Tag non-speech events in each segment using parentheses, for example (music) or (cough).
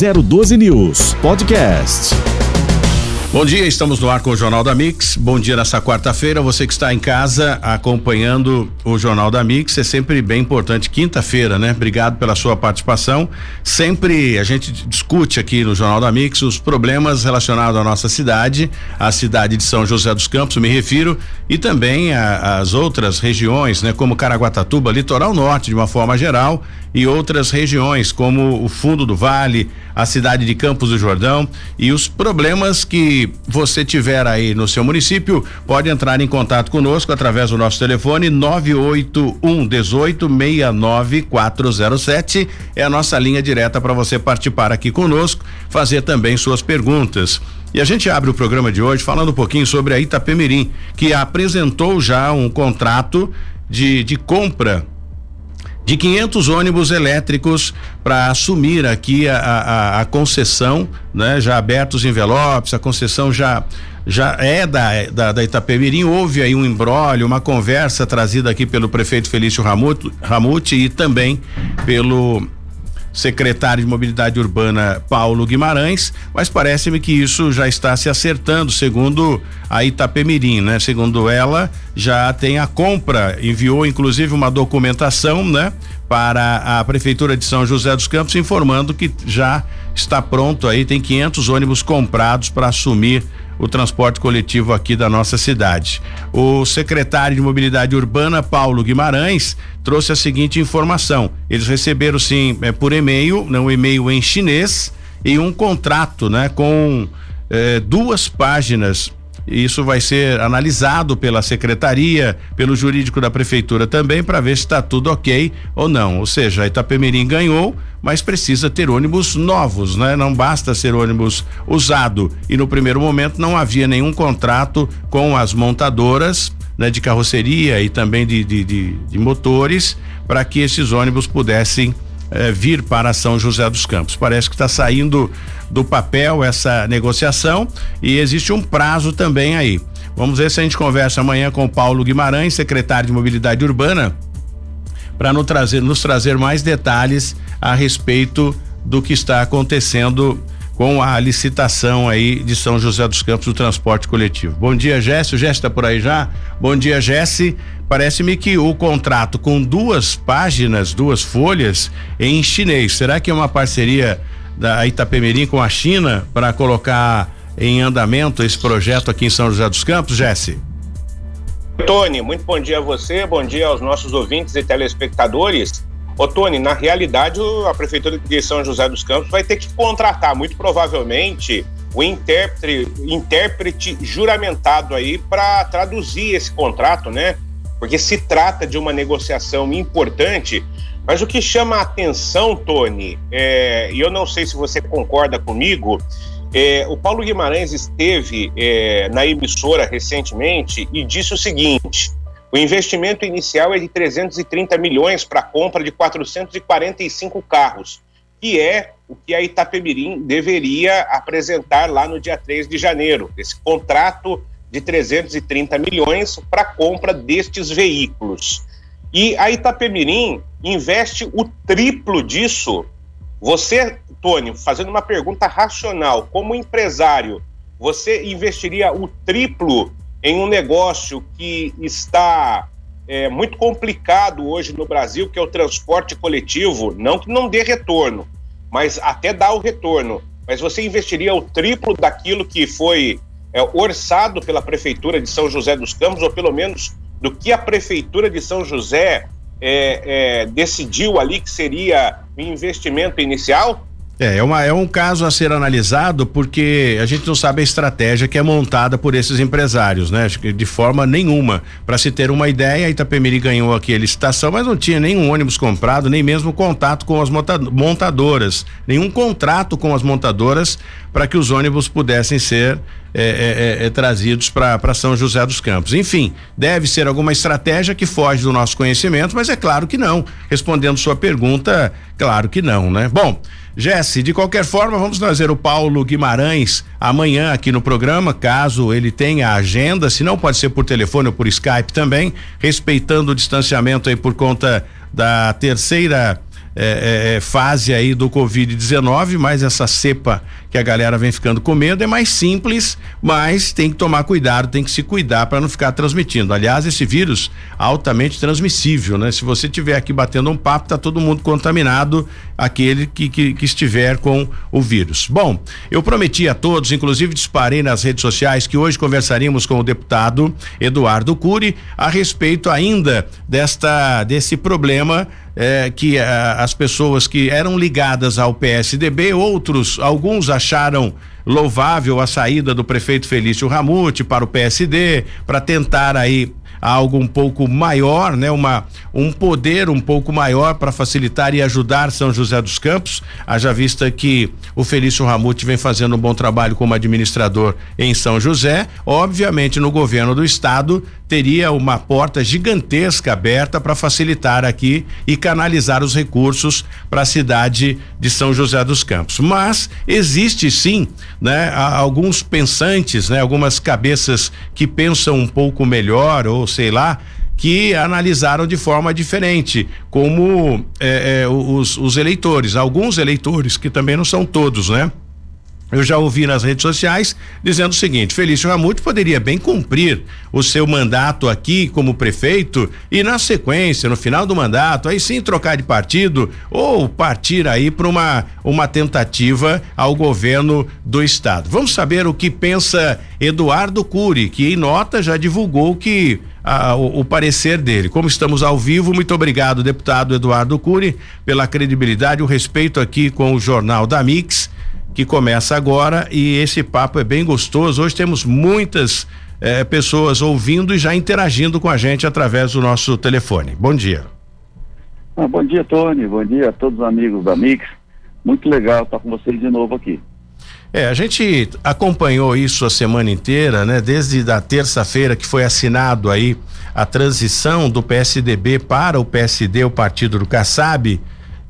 012 News Podcast. Bom dia, estamos no ar com o Jornal da Mix. Bom dia nessa quarta-feira. Você que está em casa acompanhando o Jornal da Mix, é sempre bem importante. Quinta-feira, né? Obrigado pela sua participação. Sempre a gente discute aqui no Jornal da Mix os problemas relacionados à nossa cidade, a cidade de São José dos Campos, me refiro, e também as outras regiões, né? Como Caraguatatuba, Litoral Norte, de uma forma geral, e outras regiões, como o Fundo do Vale, a cidade de Campos do Jordão e os problemas que você tiver aí no seu município, pode entrar em contato conosco através do nosso telefone 981 18 69407 é a nossa linha direta para você participar aqui conosco, fazer também suas perguntas. E a gente abre o programa de hoje falando um pouquinho sobre a Itapemirim, que apresentou já um contrato de, de compra de 500 ônibus elétricos para assumir aqui a, a, a, concessão, né? Já abertos envelopes, a concessão já já é da, da, da Itapemirim, houve aí um embrólio, uma conversa trazida aqui pelo prefeito Felício Ramute e também pelo secretário de Mobilidade Urbana Paulo Guimarães, mas parece-me que isso já está se acertando, segundo a Itapemirim, né? Segundo ela, já tem a compra, enviou inclusive uma documentação, né? Para a prefeitura de São José dos Campos informando que já está pronto aí, tem 500 ônibus comprados para assumir o transporte coletivo aqui da nossa cidade. O secretário de Mobilidade Urbana, Paulo Guimarães, trouxe a seguinte informação: eles receberam sim é, por e-mail, não um e-mail em chinês e um contrato, né, com é, duas páginas isso vai ser analisado pela secretaria, pelo jurídico da prefeitura também, para ver se está tudo ok ou não. Ou seja, a Itapemirim ganhou, mas precisa ter ônibus novos, né? Não basta ser ônibus usado. E no primeiro momento não havia nenhum contrato com as montadoras. Né, de carroceria e também de, de, de, de motores para que esses ônibus pudessem eh, vir para São José dos Campos. Parece que está saindo do papel essa negociação e existe um prazo também aí. Vamos ver se a gente conversa amanhã com o Paulo Guimarães, secretário de Mobilidade Urbana, para nos trazer, nos trazer mais detalhes a respeito do que está acontecendo com a licitação aí de São José dos Campos do transporte coletivo. Bom dia, Jesse. O Jesse está por aí já? Bom dia, Jesse. Parece-me que o contrato com duas páginas, duas folhas em chinês. Será que é uma parceria da Itapemirim com a China para colocar em andamento esse projeto aqui em São José dos Campos, Jesse? Tony, muito bom dia a você, bom dia aos nossos ouvintes e telespectadores. Ô Tony, na realidade a Prefeitura de São José dos Campos vai ter que contratar, muito provavelmente, o intérprete, intérprete juramentado aí para traduzir esse contrato, né? Porque se trata de uma negociação importante mas o que chama a atenção, Tony, é, e eu não sei se você concorda comigo, é, o Paulo Guimarães esteve é, na emissora recentemente e disse o seguinte: o investimento inicial é de 330 milhões para a compra de 445 carros, que é o que a Itapemirim deveria apresentar lá no dia 3 de janeiro, esse contrato de 330 milhões para a compra destes veículos. E a Itapemirim investe o triplo disso. Você, Tony, fazendo uma pergunta racional, como empresário, você investiria o triplo em um negócio que está é, muito complicado hoje no Brasil, que é o transporte coletivo, não que não dê retorno, mas até dá o retorno. Mas você investiria o triplo daquilo que foi é, orçado pela Prefeitura de São José dos Campos, ou pelo menos do que a Prefeitura de São José é, é, decidiu ali que seria o investimento inicial? É, é, uma, é um caso a ser analisado porque a gente não sabe a estratégia que é montada por esses empresários, né? De forma nenhuma. Para se ter uma ideia, a Itapemiri ganhou aqui a licitação, mas não tinha nenhum ônibus comprado, nem mesmo contato com as montadoras, nenhum contrato com as montadoras para que os ônibus pudessem ser é, é, é, é trazidos para São José dos Campos. Enfim, deve ser alguma estratégia que foge do nosso conhecimento, mas é claro que não. Respondendo sua pergunta, claro que não, né? Bom, Jesse, de qualquer forma, vamos trazer o Paulo Guimarães amanhã aqui no programa, caso ele tenha agenda, se não pode ser por telefone ou por Skype também, respeitando o distanciamento aí por conta da terceira é, é, fase aí do Covid-19, mas essa cepa que a galera vem ficando com medo é mais simples, mas tem que tomar cuidado, tem que se cuidar para não ficar transmitindo. Aliás, esse vírus altamente transmissível, né? Se você tiver aqui batendo um papo, tá todo mundo contaminado, aquele que, que, que estiver com o vírus. Bom, eu prometi a todos, inclusive disparei nas redes sociais que hoje conversaríamos com o deputado Eduardo Cury a respeito ainda desta desse problema é, que é, as pessoas que eram ligadas ao PSDB, outros, alguns acharam louvável a saída do prefeito Felício Ramute para o PSD, para tentar aí algo um pouco maior, né? Uma, um poder um pouco maior para facilitar e ajudar São José dos Campos, haja vista que o Felício Ramute vem fazendo um bom trabalho como administrador em São José, obviamente no governo do estado teria uma porta gigantesca aberta para facilitar aqui e canalizar os recursos para a cidade de São José dos Campos. Mas existe sim, né, alguns pensantes, né, algumas cabeças que pensam um pouco melhor ou sei lá, que analisaram de forma diferente, como é, é, os, os eleitores, alguns eleitores, que também não são todos, né? Eu já ouvi nas redes sociais dizendo o seguinte: Felício Ramute poderia bem cumprir o seu mandato aqui como prefeito e, na sequência, no final do mandato, aí sim trocar de partido ou partir aí para uma, uma tentativa ao governo do estado. Vamos saber o que pensa Eduardo Cury, que em nota já divulgou que a, o, o, parecer dele. Como estamos ao vivo, muito obrigado, deputado Eduardo Cury, pela credibilidade, o respeito aqui com o Jornal da Mix que começa agora e esse papo é bem gostoso. Hoje temos muitas eh, pessoas ouvindo e já interagindo com a gente através do nosso telefone. Bom dia. Ah, bom dia, Tony. Bom dia a todos os amigos da Mix. Muito legal estar com vocês de novo aqui. É, a gente acompanhou isso a semana inteira, né? Desde a terça-feira que foi assinado aí a transição do PSDB para o PSD, o partido do Kassab.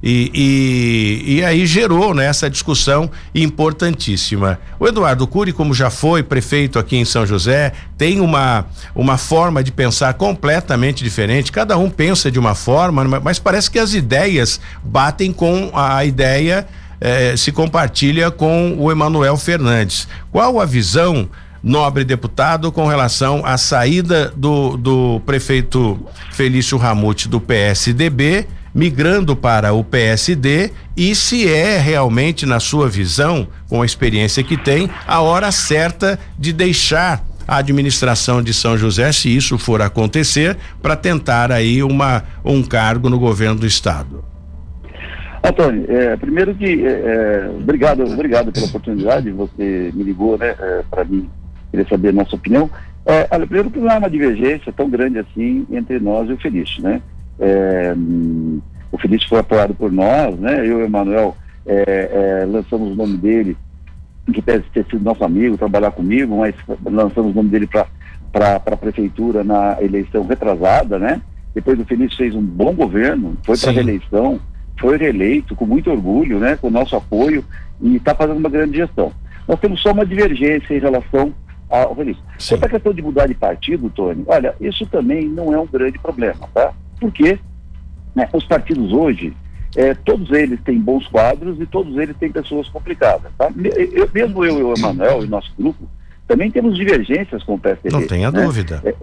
E, e, e, aí gerou né, essa discussão importantíssima. O Eduardo Cury, como já foi prefeito aqui em São José, tem uma, uma forma de pensar completamente diferente. Cada um pensa de uma forma, mas parece que as ideias batem com a ideia, eh, se compartilha com o Emanuel Fernandes. Qual a visão? nobre deputado, com relação à saída do, do prefeito Felício Ramute do PSDB migrando para o PSD e se é realmente, na sua visão, com a experiência que tem, a hora certa de deixar a administração de São José, se isso for acontecer, para tentar aí uma, um cargo no governo do estado. Antônio, é, primeiro que é, é obrigado, obrigado pela oportunidade, você me ligou, né, é, para mim querer saber a nossa opinião. É, olha, primeiro que não há uma divergência tão grande assim entre nós e o Felício, né? É, o Felício foi apoiado por nós, né? Eu e o Emanuel lançamos o nome dele, que deve ter sido nosso amigo, trabalhar comigo, mas lançamos o nome dele para a prefeitura na eleição retrasada, né? Depois o Felício fez um bom governo, foi para a reeleição, foi reeleito com muito orgulho, né? Com o nosso apoio e está fazendo uma grande gestão. Nós temos só uma divergência em relação ao Felício. Quanto à questão de mudar de partido, Tony, olha, isso também não é um grande problema, tá? Porque né, os partidos hoje, é, todos eles têm bons quadros e todos eles têm pessoas complicadas. Tá? Eu, mesmo eu e o Emanuel e nosso grupo, também temos divergências com o PSDB. Não tenha né? dúvida. É, é,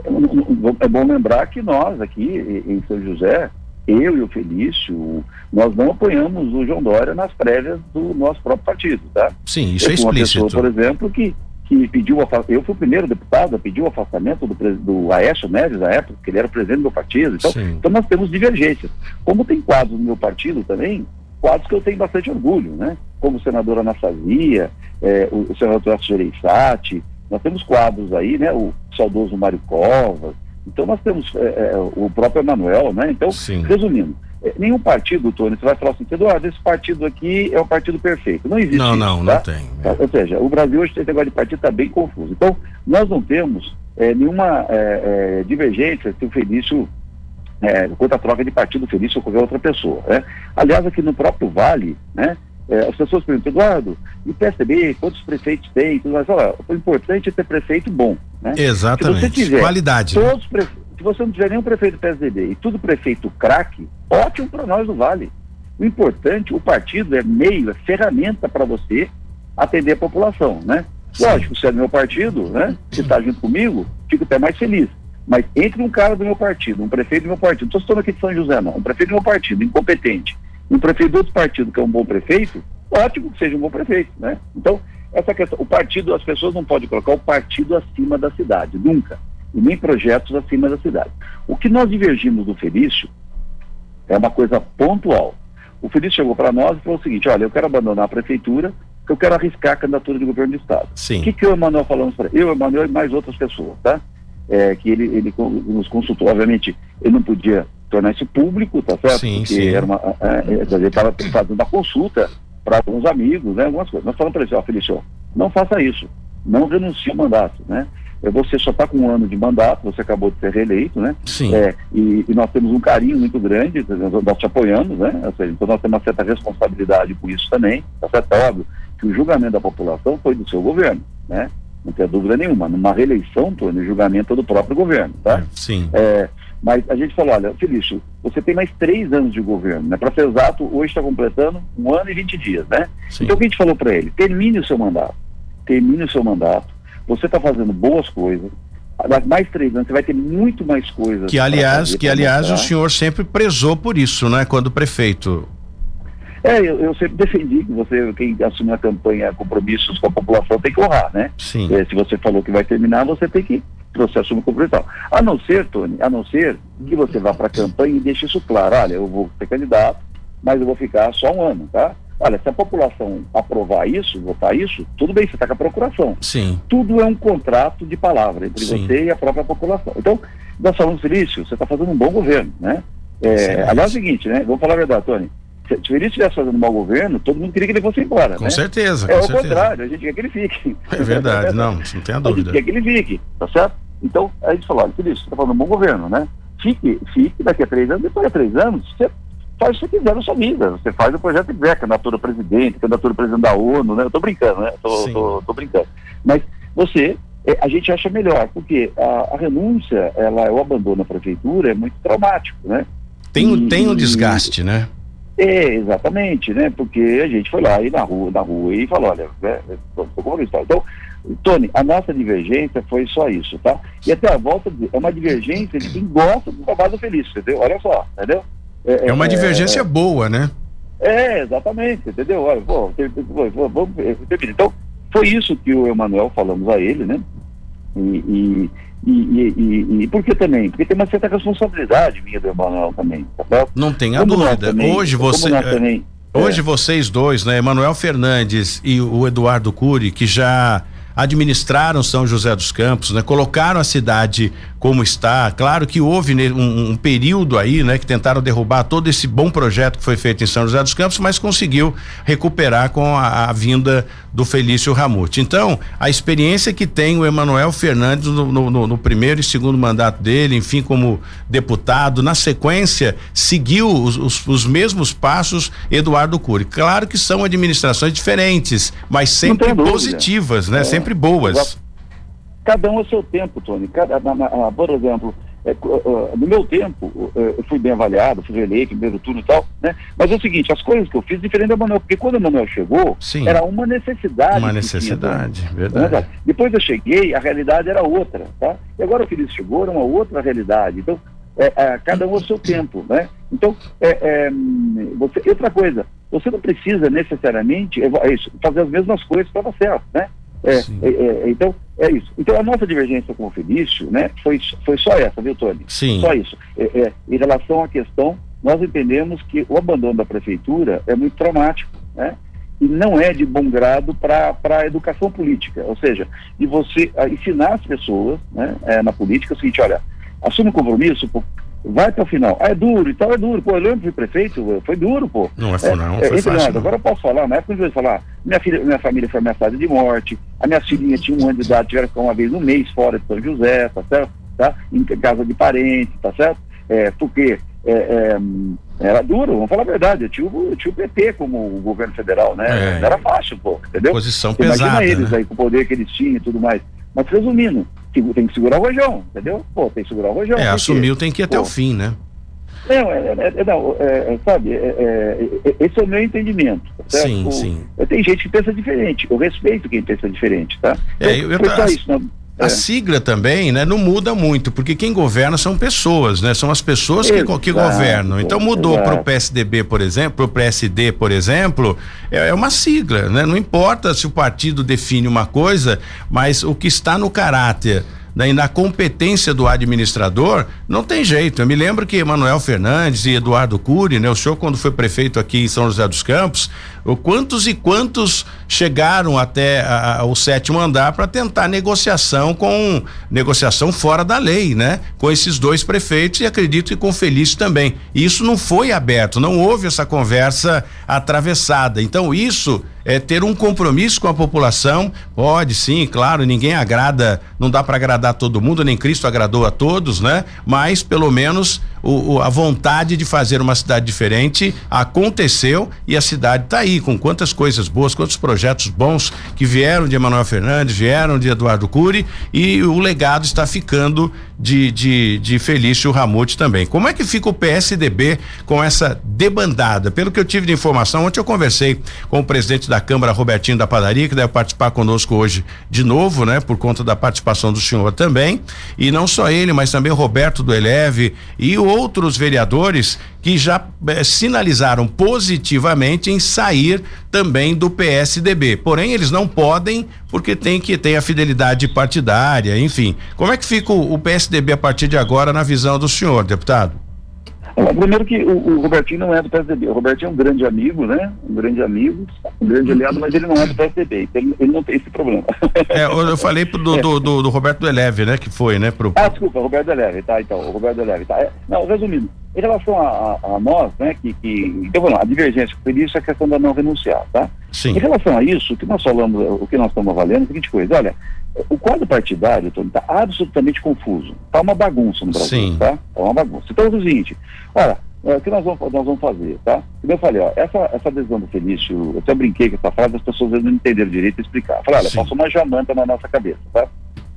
é, bom lembrar que nós aqui em São José, eu e o Felício, nós não apoiamos o João Dória nas prévias do nosso próprio partido, tá? Sim, isso eu é explícito. Uma pessoa, por exemplo, que que pediu eu fui o primeiro deputado a pedir o afastamento do, do Aécio Neves na época, que ele era presidente do meu partido. Então, então nós temos divergências. Como tem quadros no meu partido também, quadros que eu tenho bastante orgulho, né? Como o senador Anastasia, é, o, o senador Gereissati, nós temos quadros aí, né? O saudoso Mário Covas. Então nós temos é, é, o próprio Emanuel, né? Então, Sim. resumindo, é, nenhum partido, Tony, você vai falar assim, Eduardo, esse partido aqui é o partido perfeito. Não existe Não, isso, não, tá? não tem. Tá? Ou seja, o Brasil hoje, esse negócio de partido está bem confuso. Então, nós não temos é, nenhuma divergência se o Felício, é, quanto à troca de partido Felício ou qualquer outra pessoa. Né? Aliás, aqui no próprio Vale, né, é, as pessoas perguntam, Eduardo, e PSDB, quantos prefeitos tem? Tudo mais. Olha, o importante é ter prefeito bom. Né? Exatamente. Se você tiver Qualidade. Né? Todos né? se você não tiver nenhum prefeito PSDB e tudo prefeito craque, ótimo para nós do Vale. O importante, o partido é meio, é ferramenta para você atender a população, né? Sim. Lógico, se é do meu partido, né? Se está junto comigo, fico até mais feliz. Mas entre um cara do meu partido, um prefeito do meu partido, não estou citando aqui de São José, não, um prefeito do meu partido, incompetente, um prefeito do outro partido que é um bom prefeito, ótimo que seja um bom prefeito, né? Então, essa questão, o partido, as pessoas não podem colocar o partido acima da cidade, nunca. E nem projetos acima da cidade. O que nós divergimos do Felício é uma coisa pontual. O Felício chegou para nós e falou o seguinte: olha, eu quero abandonar a prefeitura, que eu quero arriscar a candidatura de governo do Estado. Sim. O que, que eu e o Emanuel falamos para Eu, Emanuel e mais outras pessoas, tá? É, que ele, ele nos consultou, obviamente, ele não podia tornar isso público, tá certo? Sim, Porque sim. Era uma, é, ele estava fazendo uma consulta para alguns amigos, né, algumas coisas. Nós falamos para ele, ó, Felício, não faça isso, não renuncie ao mandato, né? É, você só está com um ano de mandato, você acabou de ser reeleito, né? Sim. É, e, e, nós temos um carinho muito grande, nós te apoiamos, né? Seja, então nós temos uma certa responsabilidade com isso também, tá certo? É óbvio que o julgamento da população foi do seu governo, né? Não tem dúvida nenhuma. Numa reeleição, Tony, o julgamento é do próprio governo, tá? Sim. É, mas a gente falou, olha, Felício, você tem mais três anos de governo, né? Para ser exato, hoje está completando um ano e vinte dias, né? Sim. Então o que a gente falou para ele? Termine o seu mandato. Termine o seu mandato. Você está fazendo boas coisas. Mais três anos, você vai ter muito mais coisas. Que aliás, fazer, que aliás mostrar. o senhor sempre prezou por isso, né? Quando prefeito. É, eu, eu, sempre defendi que você, quem assume a campanha, compromissos com a população, tem que honrar, né? Sim. É, se você falou que vai terminar, você tem que você assume o compromisso. tal. A não ser, Tony, a não ser que você vá para a campanha e deixe isso claro. Olha, eu vou ser candidato, mas eu vou ficar só um ano, tá? Olha, se a população aprovar isso, votar isso, tudo bem, você está com a procuração. Sim. Tudo é um contrato de palavra entre Sim. você e a própria população. Então, nós falamos, Felício, você está fazendo um bom governo, né? É, aliás, é o seguinte, né? Vamos falar a verdade, Tony. Se, Felício estivesse fazendo um mau governo, todo mundo queria que ele fosse embora, Com né? certeza, É com o certeza. contrário, a gente quer que ele fique. É verdade, não, não tem a A gente dúvida. quer que ele fique, tá certo? Então, a gente falou, olha, Felício, você está falando um bom governo, né? Fique, fique daqui a três anos, depois de três anos, você faz o que você quiser na sua vida. Você faz o projeto que quiser, candidatura a presidente, candidatura a presidente da ONU, né? Eu tô brincando, né? Tô, tô, tô brincando. Mas você, é, a gente acha melhor, porque a, a renúncia, ela, o abandono da prefeitura é muito traumático, né? Tem, E- tem um desgaste, né? É, exatamente, né? Porque a gente foi lá e na rua, na rua e falou, olha, né, tô, tô com isso, tá? Então, Tony, a nossa divergência foi só isso, tá? E até a volta é uma divergência de quem gosta do trabalho feliz, entendeu? Olha só, entendeu? É uma divergência boa, né? É, exatamente, entendeu? Olha, pô, vamos. Então, foi isso que o Emanuel falamos a ele, né? E, e, e, e, e- e por que também? Porque tem uma certa responsabilidade minha doEmanuel também, tá? Não tenha Como dúvida. também- Hoje você. é, também- Hoje é. vocês dois, né, Emanuel Fernandes e o Eduardo Cury, que já administraram São José dos Campos, né, colocaram a cidade como está. Claro que houve um, um período aí, né, que tentaram derrubar todo esse bom projeto que foi feito em São José dos Campos, mas conseguiu recuperar com a, a vinda do Felício Ramute. Então, a experiência que tem o Emanuel Fernandes no, no- no- primeiro e segundo mandato dele, enfim, como deputado, na sequência, seguiu os, os- os mesmos passos Eduardo Cury. Claro que são administrações diferentes, mas sempre positivas, né? É, sempre boas. Cada um o seu tempo, Tony. Cada, na- na- ah, por exemplo, é, ah, no meu tempo, eh, eu fui bem avaliado, fui eleito primeiro turno e tal, né? Mas é o seguinte, as coisas que eu fiz diferente do Manuel, porque quando o Manuel chegou, Sim. era uma necessidade. Uma necessidade, tinha, Tony. verdade. Né? Depois eu cheguei, a realidade era outra, tá? E agora o Feliz chegou, era uma outra realidade. Então, é, é, cada um ao seu tempo, né? Então, é, é, você, outra coisa, você não precisa necessariamente é, é fazer as mesmas coisas para dar certo, né? É, Sim. é, é, então, é isso. Então, a nossa divergência com o Felício, né, foi, foi só essa, viu, Tony? Sim. Só isso. É, é, em relação à questão, nós entendemos que o abandono da prefeitura é muito traumático, né? E não é de bom grado para a educação política. Ou seja, de você ensinar as pessoas né, é, na política o seguinte, olha, assume o compromisso, vai para o final. Ah, é duro e tal, é duro. Pô, eu lembro fui prefeito, foi duro, pô. Não é, não, É, foi entre fácil. não. agora eu posso falar, na época eu falar, minha, filha, minha família foi ameaçada de morte, a minha filhinha tinha um ano de idade, tiveram que ficar uma vez no mês fora de São José, tá certo? Tá? Em casa de parente, tá certo? É, porque é, é, era duro, vamos falar a verdade, eu tinha, o- eu tinha o PT como o governo federal, né? É. Era fácil, pô, entendeu? Posição Imagina pesada, eles né? aí com o poder que eles tinham e tudo mais. Mas resumindo, tem que segurar o rojão, entendeu? Pô, tem que segurar o rojão. É, assumiu tem que ir até Pô, o fim, né? Não, é, é, é não é, sabe, esse é o meu entendimento. Tá sim, o, sim. Tem gente que pensa diferente. Eu respeito quem pensa diferente, tá? É, eu, eu, eu, isso, não, a é. sigla também, né, não muda muito, porque quem governa são pessoas, né? São as pessoas que, que governam. Então mudou para o PSDB, por exemplo, para o PSD, por exemplo, é, é, uma sigla, né? Não importa se o partido define uma coisa, mas o que está no caráter né, e na competência do administrador, não tem jeito. Eu me lembro que Emanuel Fernandes e Eduardo Cury, né, o senhor quando foi prefeito aqui em São José dos Campos, o quantos e quantos chegaram até a, a, o sétimo andar para tentar negociação com negociação fora da lei, né? Com esses dois prefeitos e acredito que com Felício também. Isso não foi aberto, não houve essa conversa atravessada. Então isso é ter um compromisso com a população. Pode sim, claro, ninguém agrada, não dá para agradar todo mundo, nem Cristo agradou a todos, né? Mas pelo menos o, o, a vontade de fazer uma cidade diferente aconteceu e a cidade está aí com quantas coisas boas, quantos projetos bons que vieram de Emanuel Fernandes, vieram de Eduardo Cury e o legado está ficando de, de, de Felício Ramute também. Como é que fica o PSDB com essa debandada? Pelo que eu tive de informação, ontem eu conversei com o presidente da Câmara, Robertinho da Padaria, que deve participar conosco hoje de novo, né? Por conta da participação do senhor também. E não só ele, mas também o Roberto do Eleve e outros vereadores que já eh, sinalizaram positivamente em sair também do PSDB. Porém, eles não podem porque tem que ter a fidelidade partidária, enfim. Como é que fica o, o PSDB a partir de agora na visão do senhor, deputado? Primeiro que o, o, Robertinho não é do PSDB. O Robertinho é um grande amigo, né? Um grande amigo, um grande aliado, mas ele não é do PSDB. Então ele, ele não tem esse problema. É, eu falei pro, do, (laughs) é. do, do, do, Roberto Eleve, né? Que foi, né? Pro... Ah, desculpa, Roberto Eleve, tá? Então, o Roberto Eleve, tá? É, não, resumindo, em relação a, a, a, nós, né? Que, que, então vamos lá, a divergência com isso é a questão da não renunciar, tá? Sim. Em relação a isso, o que nós falamos, o que nós estamos avaliando é a seguinte coisa, olha, o quadro partidário, está absolutamente confuso. Está uma bagunça no Brasil, Sim. tá? Está uma bagunça. Então é o seguinte, olha, é, o que nós vamos, nós vamos fazer, tá? Como eu falei, ó, essa, essa adesão do Felício, eu até brinquei com essa frase, as pessoas não entenderam direito e explicar. Falei, olha, passou uma jamanta na nossa cabeça, tá?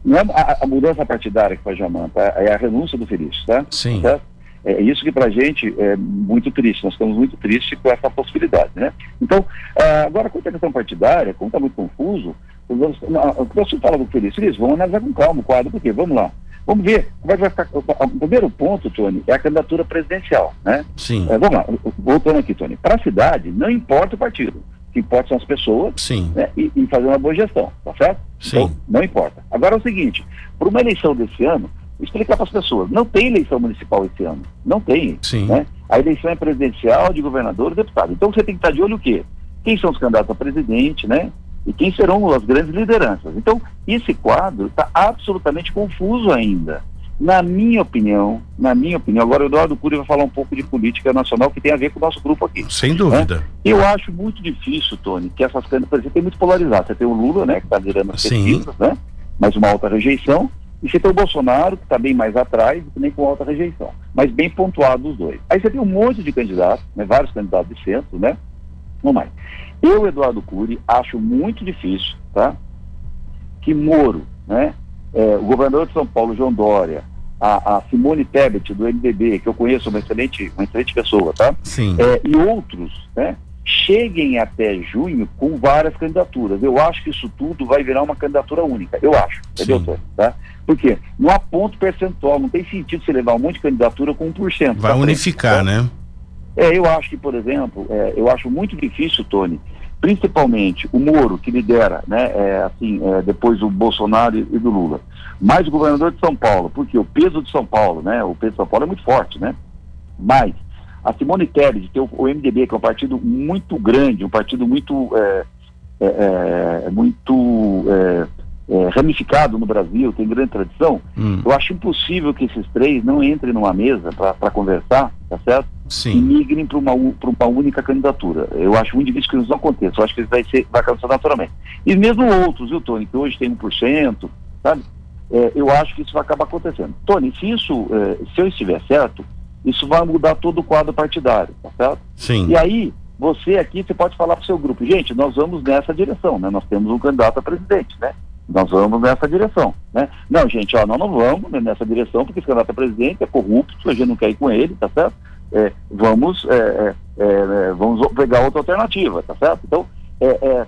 Não é a, a mudança partidária que faz jamanta, é a renúncia do Felício, tá? Sim. Tá? É isso que para a gente é muito triste, nós estamos muito tristes com essa possibilidade, né? Então, ah, agora quanto à questão partidária, como está muito confuso, o pessoal fala do Felício, vamos analisar com calma o quadro, porque vamos lá, Vamos ver como é que vai ficar. O primeiro ponto, Tony, é a candidatura presidencial, né? Sim. É, vamos lá, voltando aqui, Tony. Para a cidade, não importa o partido. O que importa são as pessoas Sim. Né, e, e, fazer uma boa gestão, tá certo? Sim. Então, não importa. Agora é o seguinte: para uma eleição desse ano, explicar para as pessoas, não tem eleição municipal esse ano. Não tem. Sim. Né? A eleição é presidencial, de governador e deputado. Então você tem que estar de olho o quê? Quem são os candidatos a presidente, né? e quem serão as grandes lideranças. Então, esse quadro está absolutamente confuso ainda. Na minha opinião, na minha opinião, agora o Eduardo Cury vai falar um pouco de política nacional que tem a ver com o nosso grupo aqui. Sem dúvida. Né? Eu acho muito difícil, Tony, que essas candidatas, por exemplo, tem muito polarizado. Você tem o Lula, né, que está liderando as pesquisas, né, mas uma alta rejeição, e você tem o Bolsonaro, que está bem mais atrás, também com alta rejeição, mas bem pontuado os dois. Aí você tem um monte de candidatos, né, vários candidatos de centro, né, não mais. Eu, Eduardo Cury, acho muito difícil, tá? Que Moro, né? É, o governador de São Paulo, João Dória, a, a, Simone Tebet, do MDB, que eu conheço, uma excelente, uma excelente pessoa, tá? Sim. É, e outros, né? Cheguem até junho com várias candidaturas. Eu acho que isso tudo vai virar uma candidatura única. Eu acho, entendeu, Tá? Porque não há ponto percentual, não tem sentido você levar um monte de candidatura com 1%. Vai tá unificar, frente, tá? né? É, eu acho que, por exemplo, é, eu acho muito difícil, Tony, principalmente o Moro, que lidera, né, é, assim, é, depois do Bolsonaro e, do Lula, mais o governador de São Paulo, porque o peso de São Paulo, né, o peso de São Paulo é muito forte, né, mas a Simone Tebet, o, o, MDB, que é um partido muito grande, um partido muito, é, é, é muito ramificado no Brasil, tem grande tradição, hum. eu acho impossível que esses três não entrem numa mesa para conversar, tá certo? Sim. e migrem para uma, uma única candidatura. Eu acho muito difícil que isso não aconteça. Eu acho que isso vai, ser, vai acontecer naturalmente. E mesmo outros, viu, Tony, que hoje tem 1%, sabe? É, eu acho que isso vai acabar acontecendo. Tony, se isso, é, se eu estiver certo, isso vai mudar todo o quadro partidário, tá certo? Sim. E aí, você aqui, você pode falar para o seu grupo, gente, nós vamos nessa direção, né? Nós temos um candidato a presidente, né? Nós vamos nessa direção, né? Não, gente, ó, nós não vamos nessa direção porque esse candidato a presidente é corrupto, a gente não quer ir com ele, tá certo? é, vamos, é, é, é, vamos pegar outra alternativa, tá certo? Então, é,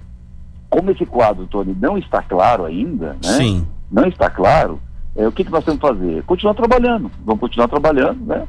como esse quadro, Tony, não está claro ainda, né? Sim. Não está claro, o que, que nós temos que fazer? Continuar trabalhando, vamos continuar trabalhando, né?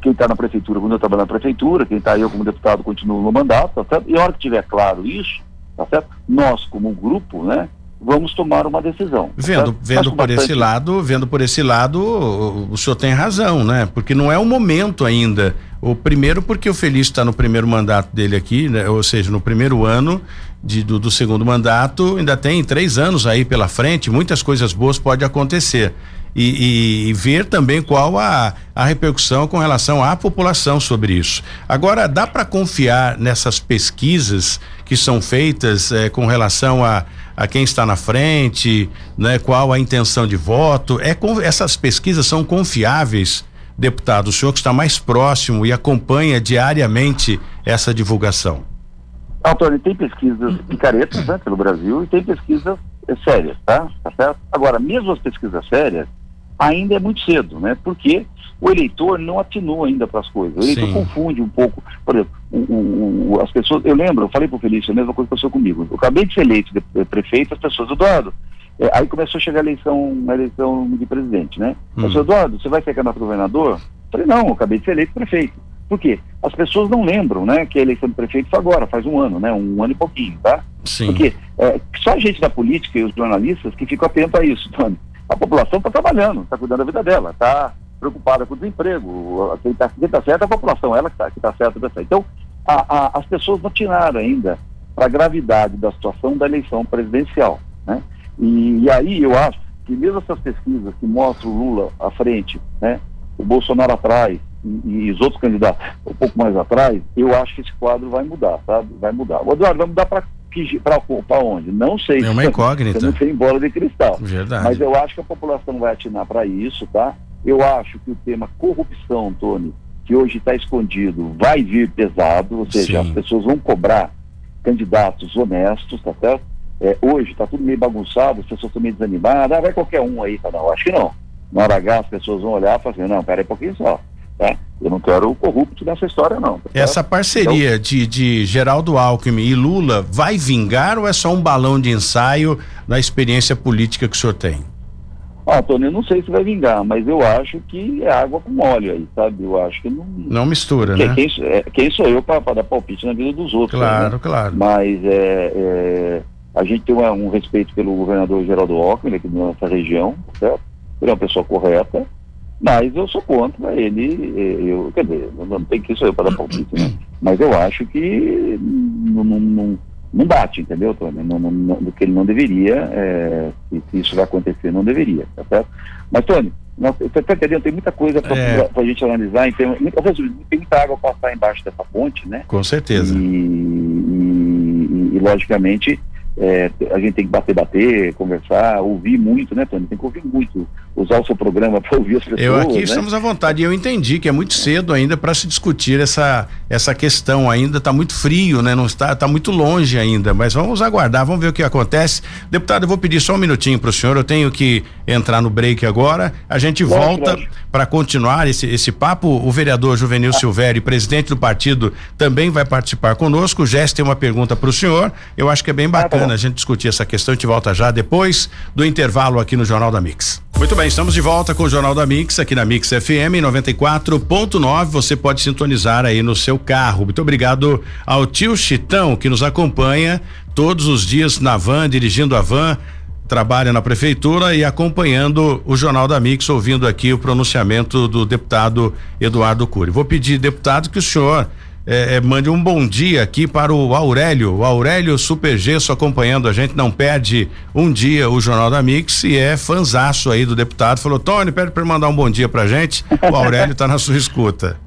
Quem está na prefeitura, quando eu trabalho na prefeitura, quem está eu como deputado continua no mandato, tá certo? E a hora que tiver claro isso, tá certo? Nós, como grupo, né? vamos tomar uma decisão. Vendo, tá? vendo por bastante... esse lado, vendo por esse lado, o, o, senhor tem razão, né? Porque não é o momento ainda. O primeiro porque o Feliz está no primeiro mandato dele aqui, né? ou seja, no primeiro ano de, do, do, segundo mandato, ainda tem três anos aí pela frente, muitas coisas boas podem acontecer. E, e, e, ver também qual a, a repercussão com relação à população sobre isso. Agora, dá para confiar nessas pesquisas que são feitas eh, com relação a a quem está na frente, né? Qual a intenção de voto? É essas pesquisas são confiáveis, deputado? O senhor que está mais próximo e acompanha diariamente essa divulgação. Antônio, tem pesquisas picaretas né, pelo Brasil e tem pesquisas é, sérias, tá? Tá certo? Agora, mesmo as pesquisas sérias, ainda é muito cedo, né? Porque o eleitor não atinou ainda para as coisas. O eleitor Sim. confunde um pouco. Por exemplo, o, o, as pessoas. Eu lembro, eu falei para o Felício, a mesma coisa que aconteceu comigo. Eu acabei de ser eleito de, de prefeito, as pessoas, Eduardo. É, aí começou a chegar a eleição, a eleição de presidente, né? Hum. Eu disse, Eduardo, você vai ser candidato a governador? Eu falei, não, eu acabei de ser eleito prefeito. Por quê? As pessoas não lembram, né, que a eleição de prefeito foi agora, faz um ano, né? Um ano e pouquinho, tá? Sim. Porque é, só a gente da política e os jornalistas que ficam atentos a isso, (laughs) Tony. A população está trabalhando, está cuidando da vida dela, está preocupada com o desemprego. Quem está tá certo é a população, ela que está tá certa. Então, a, a, as pessoas não tiraram ainda para a gravidade da situação da eleição presidencial. Né? E, e, aí eu acho que mesmo essas pesquisas que mostram o Lula à frente, né, o Bolsonaro atrás e, e os outros candidatos um pouco mais atrás, eu acho que esse quadro vai mudar, sabe? Vai mudar. O Eduardo vai mudar para para onde? Não sei. É uma incógnita. Não tem bola de cristal. Verdade. Mas eu acho que a população vai atinar para isso, tá? Eu acho que o tema corrupção, Tony, que hoje está escondido, vai vir pesado, ou seja, Sim. as pessoas vão cobrar candidatos honestos, tá certo? É, hoje está tudo meio bagunçado, as pessoas estão meio desanimadas, ah, vai qualquer um aí, tá? Não, acho que não. Na hora H as pessoas vão olhar e falar assim, não, peraí um pouquinho só. Tá? Eu não quero o corrupto nessa história, não. Tá Essa parceria então, de, de Geraldo Alckmin e Lula vai vingar ou é só um balão de ensaio na experiência política que o senhor tem? Ah, Antônio, eu não sei se vai vingar, mas eu acho que é água com óleo aí, sabe? Eu acho que não. Não mistura, né? Quem, é, quem sou eu para dar palpite na vida dos outros? Claro, né? claro. Mas é, é, a gente tem um, um respeito pelo governador Geraldo Alckmin aqui da nossa região, certo? Ele é uma pessoa correta, mas eu sou contra ele. Eu, quer dizer, não tem que ser eu para dar palpite, né? Mas eu acho que não, não, não bate, entendeu, Tony? Não, não, não, que ele não deveria, é, se, se, isso vai acontecer, não deveria, tá certo? Mas, Tony, você está entendendo? Tem muita coisa para é. a gente analisar, então, muita, tem muita água passar embaixo dessa ponte, né? Com certeza. E, e, e, e logicamente, é, a gente tem que bater, bater, conversar, ouvir muito, né, Tony? Tem que ouvir muito, usar o seu programa (laughs) para ouvir as pessoas. Eu aqui né? estamos à vontade e eu entendi que é muito cedo ainda para se discutir essa, essa questão. Ainda está muito frio, né? Não está, está muito longe ainda, mas vamos aguardar, vamos ver o que acontece. Deputado, eu vou pedir só um minutinho para o senhor. Eu tenho que entrar no break agora. A gente volta para continuar esse, esse papo. O vereador Juvenil ah. Silvério, presidente do partido, também vai participar conosco. O Jess tem uma pergunta para o senhor. Eu acho que é bem bacana. Ah, tá bacana a gente discutir essa questão. A gente volta já depois do intervalo aqui no Jornal da Mix. Muito bem, estamos de volta com o Jornal da Mix aqui na Mix FM 94.9. Você pode sintonizar aí no seu carro. Muito obrigado ao tio Chitão que nos acompanha todos os dias na van, dirigindo a van trabalha na prefeitura e acompanhando o Jornal da Mix, ouvindo aqui o pronunciamento do deputado Eduardo Cury. Vou pedir, deputado, que o senhor é, é, mande um bom dia aqui para o Aurélio, o Aurélio Super Gesso acompanhando a gente, não perde um dia o Jornal da Mix e é fanzaço aí do deputado, falou, Tony, pede para mandar um bom dia pra gente, o Aurélio está na sua escuta.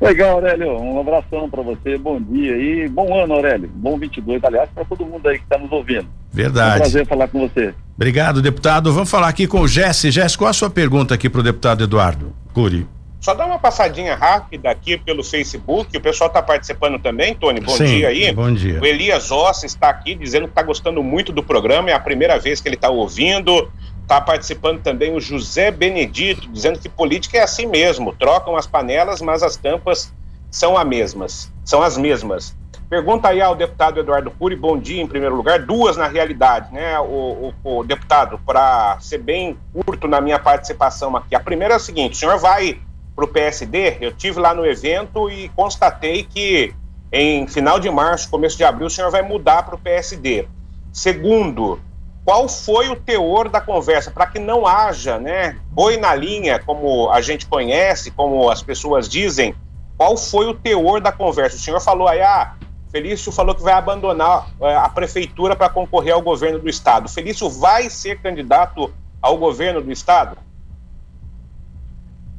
Legal, Aurélio, um abração para você, bom dia e bom ano, Aurélio, bom 22, aliás, para todo mundo aí que está nos ouvindo. Verdade. É um prazer falar com você. Obrigado, deputado. Vamos falar aqui com o Jesse. Jesse, qual a sua pergunta aqui para o deputado Eduardo Curi? Só dá uma passadinha rápida aqui pelo Facebook. O pessoal está participando também, Tony. Bom Sim, dia aí. Bom dia. O Elias Ossi está aqui dizendo que está gostando muito do programa. É a primeira vez que ele está ouvindo. Está participando também o José Benedito, dizendo que política é assim mesmo, trocam as panelas, mas as tampas são as mesmas. São as mesmas. Pergunta aí ao deputado Eduardo Cury, bom dia em primeiro lugar. Duas na realidade, né, o, o, o deputado, para ser bem curto na minha participação aqui. A primeira é a seguinte: o senhor vai para o PSD? Eu tive lá no evento e constatei que em final de março, começo de abril, o senhor vai mudar para o PSD. Segundo, qual foi o teor da conversa para que não haja, né, boi na linha, como a gente conhece, como as pessoas dizem? Qual foi o teor da conversa? O senhor falou aí, ah, Felício falou que vai abandonar é, a prefeitura para concorrer ao governo do estado. Felício vai ser candidato ao governo do estado?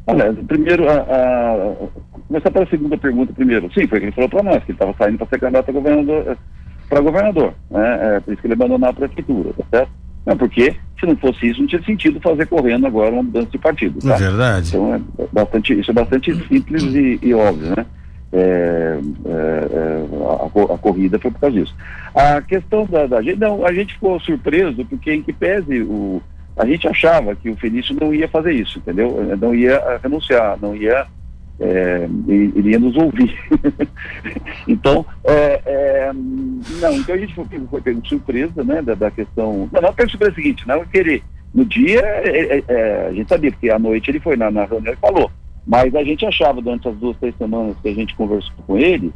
Olha, primeiro, a, a, começar pela segunda pergunta primeiro. Sim, foi o que ele falou para nós, que ele estava saindo para ser candidato a governador, para governador, né? É, por isso que ele abandonou a prefeitura, tá certo? Não, porque se não fosse isso, não tinha sentido fazer correndo agora uma mudança de partido. Tá? É verdade. Então, é bastante, isso é bastante simples e, e óbvio, né? É, é, é a, a, corrida foi por causa disso. A questão da, da, gente, não, a gente ficou surpreso porque em que pese o, a gente achava que o Felício não ia fazer isso, entendeu? Não ia renunciar, não ia, é, ele ia nos ouvir. (laughs) então, é, é, não, então a gente foi, foi pego surpresa, né, da, da questão, não, não pego surpresa é o seguinte, não querer, no dia, a gente sabia, porque à noite ele foi na, na reunião e falou, mas a gente achava, durante as duas, três semanas que a gente conversou com ele,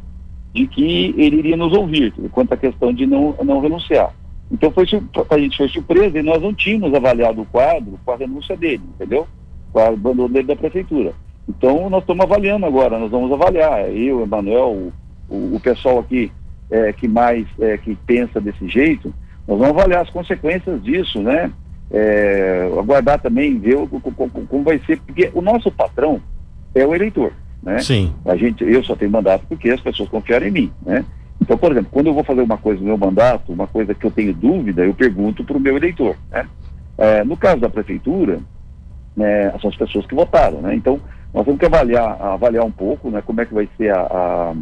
de que ele iria nos ouvir, quanto à questão de não, não renunciar. Então foi a gente foi surpresa e nós não tínhamos avaliado o quadro com a renúncia dele, entendeu? Com a abandono dele da prefeitura. Então nós estamos avaliando agora, nós vamos avaliar, eu, Emanuel, o, o pessoal aqui é, que mais é, que pensa desse jeito, nós vamos avaliar as consequências disso, né? É, aguardar também, ver o, como vai ser, porque o nosso patrão, é o eleitor, né? Sim. A gente, eu só tenho mandato porque as pessoas confiaram em mim, né? Então, por exemplo, quando eu vou fazer uma coisa no meu mandato, uma coisa que eu tenho dúvida, eu pergunto para o meu eleitor, né? É, no caso da prefeitura, né, são as pessoas que votaram, né? Então, nós temos que avaliar, avaliar um pouco, né? Como é que vai ser a, a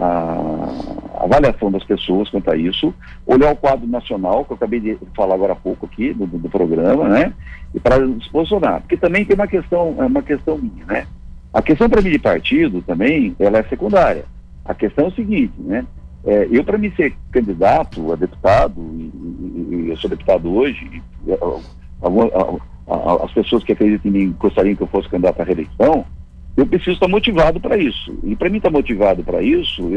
a avaliação das pessoas quanto a isso, olhar o quadro nacional, que eu acabei de falar agora há pouco aqui, do, do programa, né? E para se posicionar. Porque também tem uma questão, é uma questão minha, né? A questão para mim de partido também, ela é secundária. A questão é o seguinte, né? É, eu, para mim ser candidato a deputado, e, e, e eu sou deputado hoje, e, a, a, a, as pessoas que acreditam em mim gostariam que eu fosse candidato à reeleição, eu preciso estar motivado para isso. E para mim estar motivado para isso,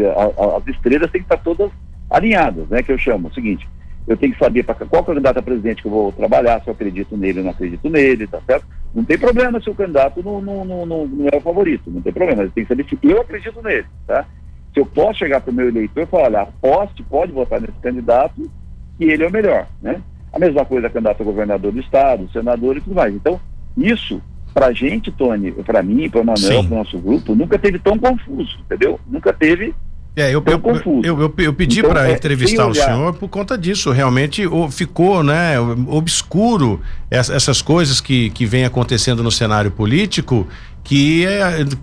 as estrelas têm que estar todas alinhadas, né? Que eu chamo o seguinte, eu tenho que saber para qual candidato a presidente que eu vou trabalhar, se eu acredito nele ou não acredito nele, tá certo? Não tem problema se o candidato não, não, não, não, é o favorito, não tem problema, ele tem que saber se eu acredito nele, tá? Se eu posso chegar para o meu eleitor e falar, olha, aposte, pode votar nesse candidato, que ele é o melhor, né? A mesma coisa candidato a governador do estado, senador e tudo mais. Então, isso, para a gente, Tony, para mim, para o Manuel, para o nosso grupo, nunca teve tão confuso, entendeu? Nunca teve é, eu, eu, eu, eu, pedi então, para é, entrevistar o senhor por conta disso. Realmente ficou né, obscuro essas coisas que, que vem acontecendo no cenário político que,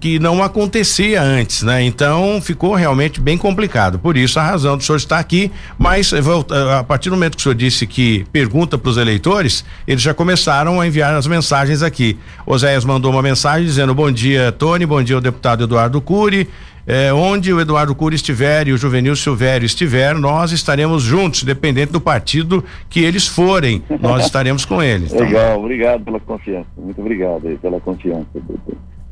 que não acontecia antes, né? Então ficou realmente bem complicado. Por isso a razão do senhor estar aqui, mas a partir do momento que o senhor disse que pergunta para os eleitores, eles já começaram a enviar as mensagens aqui. Oséias mandou uma mensagem dizendo bom dia, Tony, bom dia ao deputado Eduardo Cury. É, onde o Eduardo Cury estiver e o Juvenil Silvério estiver, nós estaremos juntos, dependente do partido que eles forem, nós estaremos com eles. Então. Legal, obrigado pela confiança, muito obrigado aí pela confiança.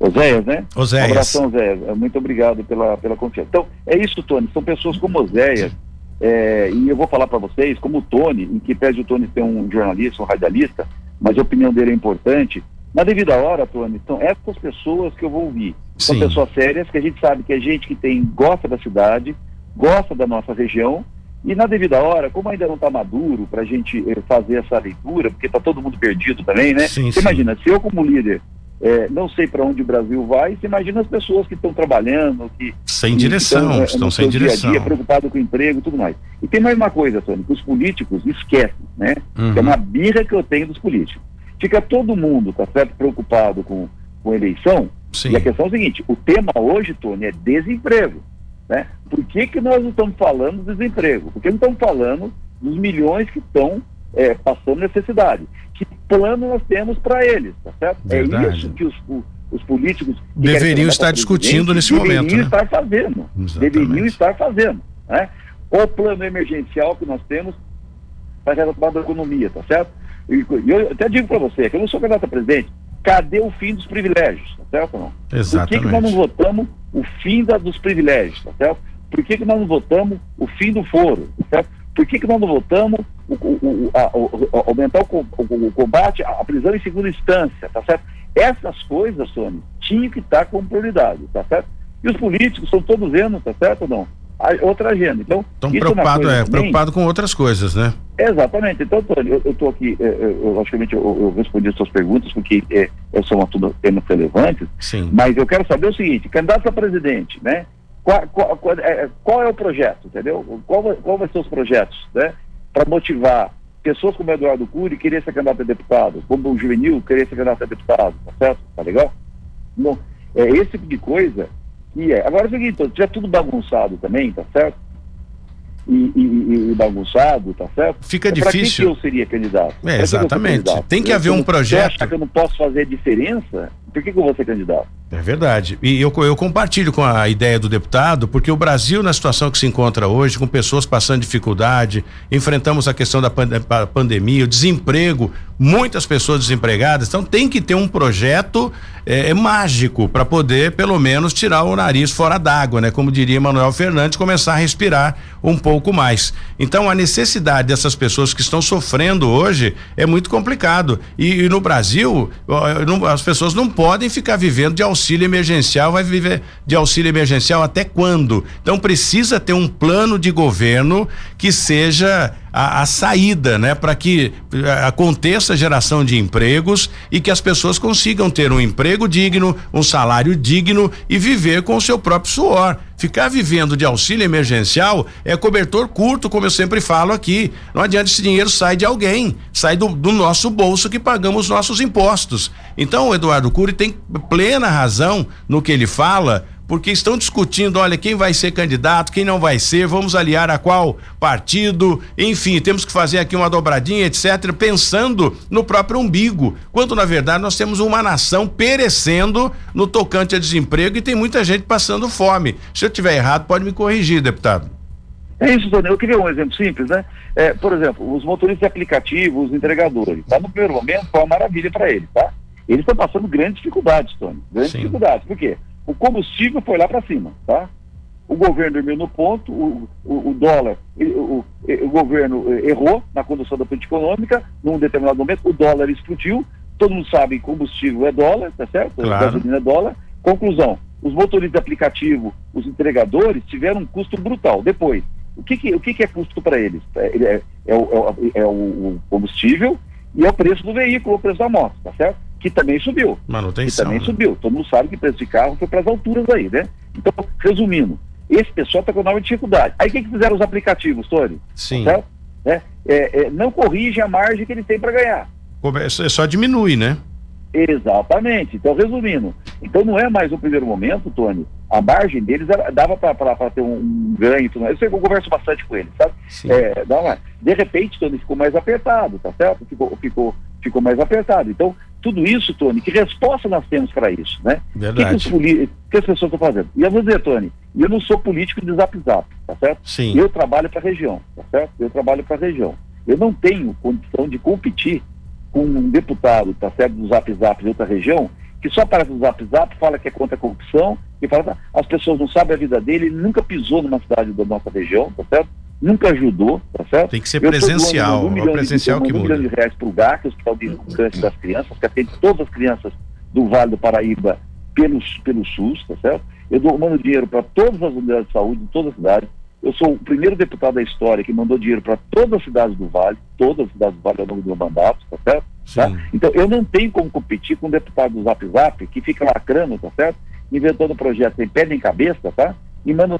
Oséias, né? Oséias. Um abração, Oséias. Muito obrigado pela, pela confiança. Então, é isso, Tony. São pessoas como Oséias, é, e eu vou falar para vocês, como o Tony, em que pede o Tony ser um jornalista, um radialista, mas a opinião dele é importante. Na devida hora, Tony, são essas pessoas que eu vou ouvir. São Sim. pessoas sérias, que a gente sabe que é gente que tem, gosta da cidade, gosta da nossa região, e na devida hora, como ainda não está maduro para a gente eh, fazer essa leitura, porque está todo mundo perdido também, né? Sim, Você sim. imagina, se eu como líder é, não sei para onde o Brasil vai, você imagina as pessoas que estão trabalhando, que sem que direção, estão, é, estão sem direção, dia a dia preocupados com o emprego e tudo mais. E tem mais uma coisa, Tony, que os políticos esquecem, né? Uhum. Que é uma birra que eu tenho dos políticos. Fica todo mundo, tá certo, preocupado com, com eleição. Sim. E a questão é o seguinte: o tema hoje, Tony, é desemprego. Né? Por que, que nós estamos falando de desemprego? Porque não estamos falando dos milhões que estão é, passando necessidade. Que plano nós temos para eles, tá certo? Verdade. É isso que os, os políticos deveriam estar discutindo nesse deveriam momento. Né? estar fazendo. Exatamente. Deveriam estar fazendo. Né? O plano emergencial que nós temos para a economia, tá certo? E eu até digo para você, que eu não sou candidato a presidente, cadê o fim dos privilégios, tá certo ou não? Por que, que Exatamente. nós não votamos o fim da- dos privilégios, tá certo? Por que, que nós não votamos o fim do foro, tá certo? Por que, que nós não votamos o, o- a- o- aumentar o combate à prisão em segunda instância, tá certo? Essas coisas, Sônia, tinham que estar como prioridade, tá certo? E os políticos estão todos vendo, tá certo ou não? Outra agenda. Então, Estão é preocupados, é, também- preocupado com outras coisas, né? Exatamente. Então, Tony, eu estou aqui, eh, eh, eu, logicamente, eu, eu respondi as suas perguntas, porque eh, são tudo temas relevantes, Sim. mas eu quero saber o seguinte, candidato a presidente, né? Qual, qual- qual- é, qual é o projeto, entendeu? Qual, vai- qual vai ser os projetos, né? Para motivar pessoas como Eduardo Cury querer ser candidato a deputado, como o Juvenil querer ser candidato a deputado, tá certo? Tá legal? Não, é esse tipo de coisa que é. Agora é o seguinte, se tiver tudo bagunçado também, tá certo? E, e- e bagunçado, tá certo? Fica É pra que difícil. eu seria candidato? Sou exatamente. candidato? Tem que Eu- haver um se eu projeto. achar que eu não posso fazer diferença, por que, que eu vou ser candidato? É verdade. E eu, eu compartilho com a ideia do deputado, porque o Brasil, na situação que se encontra hoje, com pessoas passando dificuldade, enfrentamos a questão da pande- pa- pandemia, o desemprego, muitas pessoas desempregadas, então tem que ter um projeto é, é mágico para poder, pelo menos, tirar o nariz fora d'água, né? Como diria Manuel Fernandes, começar a respirar um pouco mais. Então, a necessidade dessas pessoas que estão sofrendo hoje é muito complicado. E, e no Brasil, as pessoas não podem ficar vivendo de auxílio emergencial, vai viver de auxílio emergencial até quando? Então, precisa ter um plano de governo que seja a, a saída, né, para que eh, aconteça a geração de empregos e que as pessoas consigam ter um emprego digno, um salário digno e viver com o seu próprio suor. Ficar vivendo de auxílio emergencial é cobertor curto, como eu sempre falo aqui. Não adianta esse dinheiro sai de alguém, sai do, do nosso bolso que pagamos os nossos impostos. Então, o Eduardo Cury tem plena razão no que ele fala porque estão discutindo, olha, quem vai ser candidato, quem não vai ser, vamos aliar a qual partido, enfim, temos que fazer aqui uma dobradinha, etc, pensando no próprio umbigo, quando na verdade nós temos uma nação perecendo no tocante a desemprego e tem muita gente passando fome. Se eu tiver errado, pode me corrigir, deputado. É isso, Tony. Eu queria um exemplo simples, né? É, por exemplo, os motoristas de aplicativo, os entregadores, tá? No primeiro momento foi uma maravilha para eles, tá? Eles estão passando grandes dificuldades, Tony. Grandes Sim. dificuldades. Por quê? O combustível foi lá para cima, tá? O governo dormiu no ponto, o, o, o dólar, o, o, governo eh, errou na condução da política econômica, num determinado momento, o dólar explodiu, todo mundo sabe que combustível é dólar, tá certo? Claro. Gasolina é dólar. Conclusão, os motoristas de aplicativo, os entregadores tiveram um custo brutal. Depois, o que, que, o que, que é custo para eles? É, é, é o, é o- é o combustível e é o preço do veículo, o preço da moto, tá certo? Que também subiu. Que Manutenção. também né? subiu. Todo mundo sabe que o preço de carro foi para as alturas aí, né? Então, resumindo, esse pessoal está com enorme dificuldade. Aí o que, que fizeram os aplicativos, Tony? Sim. Certo? Né? É, é, não corrigem a margem que eles têm para ganhar. Começa- Só diminui, né? Exatamente. Então, resumindo, então não é mais o primeiro momento, Tony. A margem deles era- dava para ter um, um ganho. tudo mais. Eu sei que eu converso bastante com eles, sabe? Sim. É, dá uma- de repente, Tony, ficou mais apertado, tá certo? Ficou, ficou, ficou mais apertado. Então, tudo isso, Tony, que resposta nós temos para isso, né? O que, que, Verdade. o que as pessoas estão fazendo? E eu vou dizer, Tony, eu não sou político de zap zap, tá certo? Sim. Eu trabalho para a região, tá certo? Eu trabalho para a região. Eu não tenho condição de competir com um deputado, tá certo, do Zap Zap de outra região, que só aparece no Zap Zap, fala que é contra a corrupção, que fala, as pessoas não sabem a vida dele, ele nunca pisou numa cidade da nossa região, tá certo? Nunca ajudou, tá certo? Tem que ser presencial. um É milhão de- presencial que um muda. milhão de reais para o GAC, Hospital de Câncer das Crianças, que atende todas as crianças do Vale do Paraíba pelo, pelo SUS, tá certo? Eu dou, mando dinheiro para todas as unidades de saúde, em todas as cidades. Eu sou o primeiro deputado da história que mandou dinheiro para todas as cidades do Vale, todas as cidades do Vale ao longo do meu mandato, tá certo? Tá? Então, eu não tenho como competir com um deputado do Zap Zap que fica lacrando, tá certo? Inventando projetos sem pé nem cabeça, tá? E manda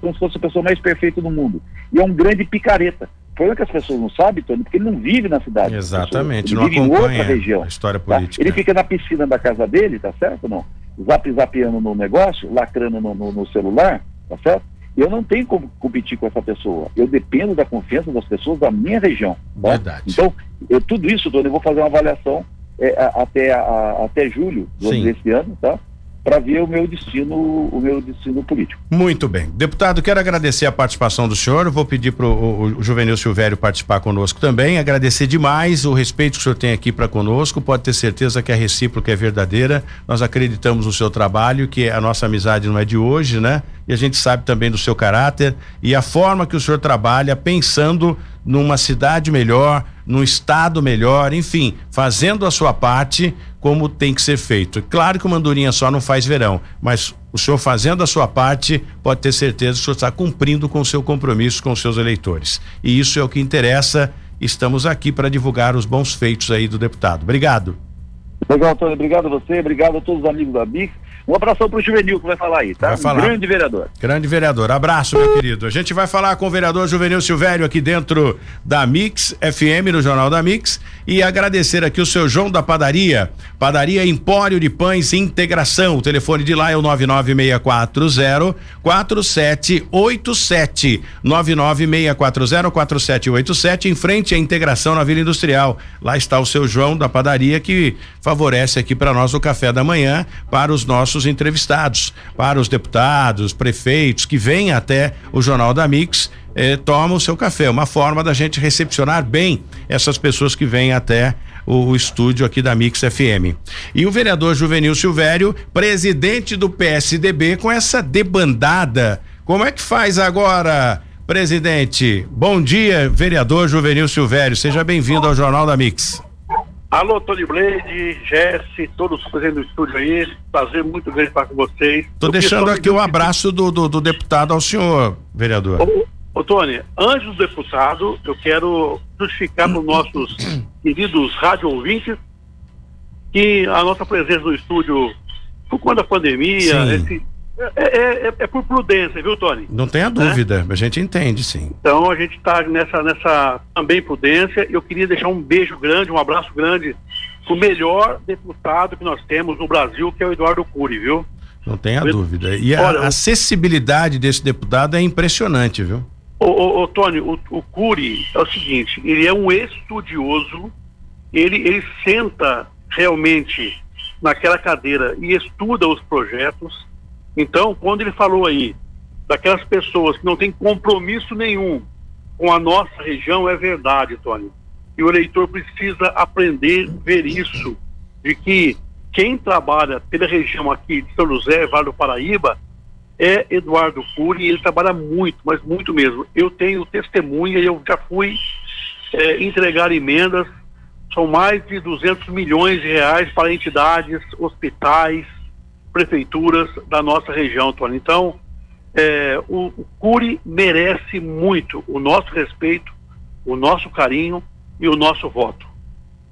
como se fosse a pessoa mais perfeita do mundo. E é um grande picareta. O problema é que as pessoas não sabem, Tony, porque ele não vive na cidade. Exatamente. Não vive em outra acompanha região. a história tá? política. Ele fica na piscina da casa dele, tá certo não? Zap zapeando no negócio, lacrando no, no- no celular, tá certo? eu não tenho como competir com essa pessoa. Eu dependo da confiança das pessoas da minha região. Tá? Verdade. Então, eu, tudo isso, Tony, eu vou fazer uma avaliação é, a, até, a, até julho desse ano, tá? Para ver o meu destino, o meu destino político. Muito bem. Deputado, quero agradecer a participação do senhor. Vou pedir para o Juvenil Silvério participar conosco também. Agradecer demais o respeito que o senhor tem aqui para conosco. Pode ter certeza que a recíproca é verdadeira. Nós acreditamos no seu trabalho, que a nossa amizade não é de hoje, né? E a gente sabe também do seu caráter e a forma que o senhor trabalha pensando numa cidade melhor, num estado melhor, enfim, fazendo a sua parte como tem que ser feito. Claro que o Mandurinha só não faz verão, mas o senhor fazendo a sua parte, pode ter certeza que o senhor está cumprindo com o seu compromisso com os seus eleitores. E isso é o que interessa. Estamos aqui para divulgar os bons feitos aí do deputado. Obrigado. Legal, Antônio. Obrigado a você, obrigado a todos os amigos da BIC. Um abração pro Juvenil que vai falar aí, tá? Vai falar. Um grande vereador. Grande vereador. Abraço, meu querido. A gente vai falar com o vereador Juvenil Silvério aqui dentro da Mix FM, no Jornal da Mix. E agradecer aqui o seu João da Padaria. Padaria Empório de Pães Integração. O telefone de lá é o 99640 4787. 99640 4787, em frente à integração na Vila Industrial. Lá está o seu João da Padaria que favorece aqui para nós o café da manhã para os nossos nossos entrevistados, para os deputados, prefeitos que vêm até o Jornal da Mix, eh, tomam o seu café. Uma forma da gente recepcionar bem essas pessoas que vêm até o, o, estúdio aqui da Mix FM. E o vereador Juvenil Silvério, presidente do PSDB, com essa debandada. Como é que faz agora, presidente? Bom dia, vereador Juvenil Silvério. Seja bem-vindo ao Jornal da Mix. Alô, Tony Blade, Jesse, todos presentes no estúdio aí. Prazer muito grande estar com vocês. Tô deixando aqui o abraço do, do, do, deputado ao senhor, vereador. Ô, ô, Tony, antes do deputado, eu quero justificar para os nossos (clears throat) queridos rádio ouvintes que a nossa presença no estúdio, por conta da pandemia, esse, é, é, é, por prudência, viu, Tony? Não tenha dúvida, né? a gente entende, sim. Então a gente está nessa, nessa também prudência. Eu queria deixar um beijo grande, um abraço grande o melhor deputado que nós temos no Brasil, que é o Eduardo Cury, viu? Não tenha eu, dúvida. E olha, a acessibilidade desse deputado é impressionante, viu? Ô, ô, ô Tony, o, o Cury é o seguinte, ele é um estudioso, ele, ele senta realmente naquela cadeira e estuda os projetos, então, quando ele falou aí daquelas pessoas que não têm compromisso nenhum com a nossa região, é verdade, Tony. E o eleitor precisa aprender a ver isso, de que quem trabalha pela região aqui de São José, Vale do Paraíba, é Eduardo Cury e ele trabalha muito, mas muito mesmo. Eu tenho testemunha e eu já fui é, entregar emendas, são mais de 200 milhões de reais para entidades, hospitais, prefeituras da nossa região, Tony. Então, é, o, o Cury merece muito o nosso respeito, o nosso carinho e o nosso voto.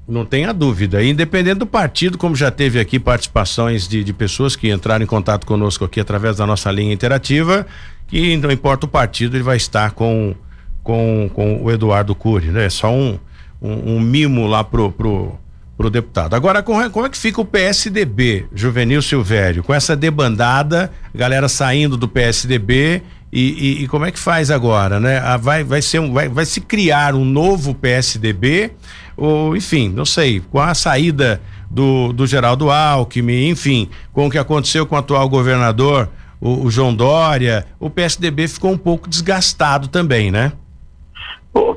Não tenha dúvida. Independente do partido, como já teve aqui participações de, de pessoas que entraram em contato conosco aqui através da nossa linha interativa, que não importa o partido, ele vai estar com, com, com o Eduardo Cury, né? É só um, um, um mimo lá pro, pro, pro deputado. Agora, é, como é que fica o PSDB, Juvenil Silvério, com essa debandada, galera saindo do PSDB e, e, e, como é que faz agora, né? Ah, vai, vai ser um, vai, vai se criar um novo PSDB ou, enfim, não sei, com a saída do, do Geraldo Alckmin, enfim, com o que aconteceu com o atual governador, o, o João Dória, o PSDB ficou um pouco desgastado também, né?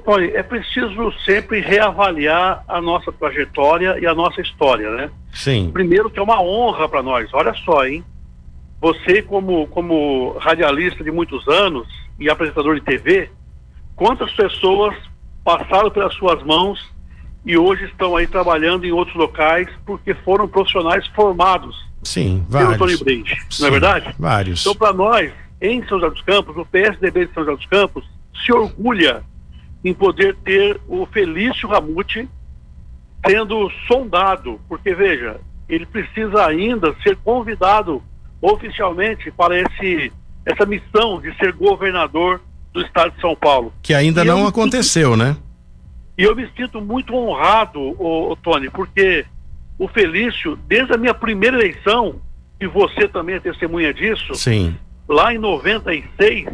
Tony, é preciso sempre reavaliar a nossa trajetória e a nossa história, né? Sim. Primeiro que é uma honra para nós. Olha só, hein? Você como como radialista de muitos anos e apresentador de TV, quantas pessoas passaram pelas suas mãos e hoje estão aí trabalhando em outros locais porque foram profissionais formados. Sim, vários. Pelo Tony Brand, não é verdade? Vários. Então, para nós, em São José dos Campos, o PSDB de São José dos Campos se orgulha em poder ter o Felício Ramute sendo sondado, porque veja, ele precisa ainda ser convidado oficialmente para esse essa missão de ser governador do estado de São Paulo. Que ainda e não aconteceu, sinto, né? E eu me sinto muito honrado, o, o Tony, porque o Felício, desde a minha primeira eleição, e você também é testemunha disso, Sim. lá em 96,